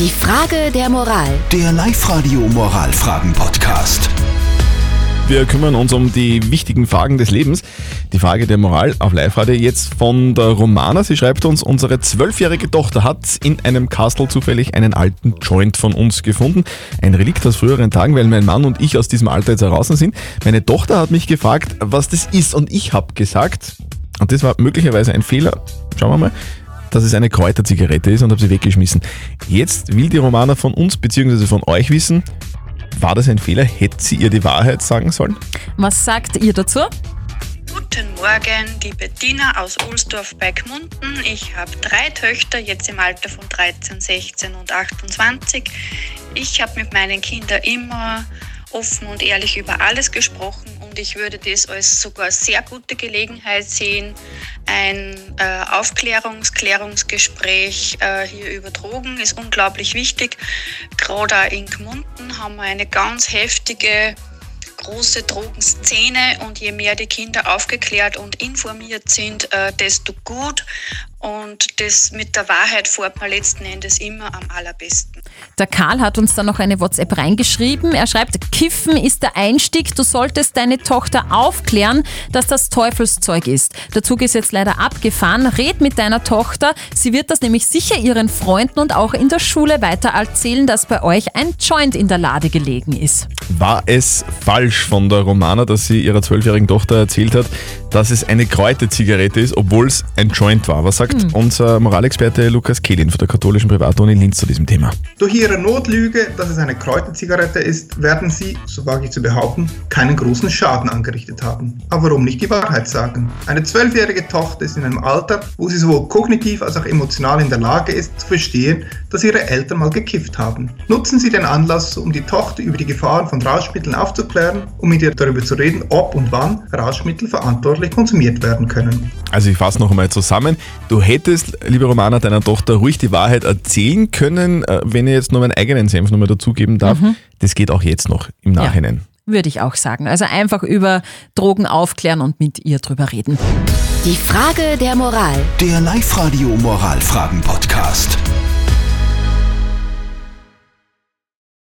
Die Frage der Moral. Der Live-Radio Moralfragen-Podcast. Wir kümmern uns um die wichtigen Fragen des Lebens. Die Frage der Moral auf Live-Radio jetzt von der Romana. Sie schreibt uns, unsere zwölfjährige Tochter hat in einem Castle zufällig einen alten Joint von uns gefunden. Ein Relikt aus früheren Tagen, weil mein Mann und ich aus diesem Alter jetzt heraus sind. Meine Tochter hat mich gefragt, was das ist und ich habe gesagt, und das war möglicherweise ein Fehler, schauen wir mal, dass es eine Kräuterzigarette ist und habe sie weggeschmissen. Jetzt will die Romana von uns bzw. von euch wissen, war das ein Fehler? Hätte sie ihr die Wahrheit sagen sollen? Was sagt ihr dazu? Guten Morgen, die Bettina aus Ohlsdorf bei Gmunden. Ich habe drei Töchter, jetzt im Alter von 13, 16 und 28. Ich habe mit meinen Kindern immer offen und ehrlich über alles gesprochen und ich würde das als sogar sehr gute Gelegenheit sehen, ein äh, Aufklärungs-, Klärungsgespräch äh, hier über Drogen ist unglaublich wichtig. Gerade in Gmunden haben wir eine ganz heftige große Drogenszene und je mehr die Kinder aufgeklärt und informiert sind, äh, desto gut. Und das mit der Wahrheit fährt man letzten Endes immer am allerbesten. Der Karl hat uns dann noch eine WhatsApp reingeschrieben. Er schreibt, Kiffen ist der Einstieg. Du solltest deine Tochter aufklären, dass das Teufelszeug ist. Der Zug ist jetzt leider abgefahren. Red mit deiner Tochter. Sie wird das nämlich sicher ihren Freunden und auch in der Schule weiter erzählen, dass bei euch ein Joint in der Lade gelegen ist. War es falsch von der Romana, dass sie ihrer zwölfjährigen Tochter erzählt hat, dass es eine Kräuterzigarette ist, obwohl es ein Joint war? Was sagt unser Moralexperte Lukas Kehlin von der katholischen Privatuni Linz zu diesem Thema? Durch ihre Notlüge, dass es eine Kräuterzigarette ist, werden sie, so wage ich zu behaupten, keinen großen Schaden angerichtet haben. Aber warum nicht die Wahrheit sagen? Eine zwölfjährige Tochter ist in einem Alter, wo sie sowohl kognitiv als auch emotional in der Lage ist, zu verstehen, dass ihre Eltern mal gekifft haben. Nutzen Sie den Anlass, um die Tochter über die Gefahren von Rauschmitteln aufzuklären und mit ihr darüber zu reden, ob und wann Rauschmittel verantwortlich konsumiert werden können. Also ich fasse noch einmal zusammen. Du hättest, liebe Romana, deiner Tochter ruhig die Wahrheit erzählen können, äh, wenn ich jetzt nur meinen eigenen Senf nochmal dazugeben darf. Das geht auch jetzt noch im Nachhinein. Würde ich auch sagen. Also einfach über Drogen aufklären und mit ihr drüber reden. Die Frage der Moral. Der Live-Radio Moralfragen-Podcast.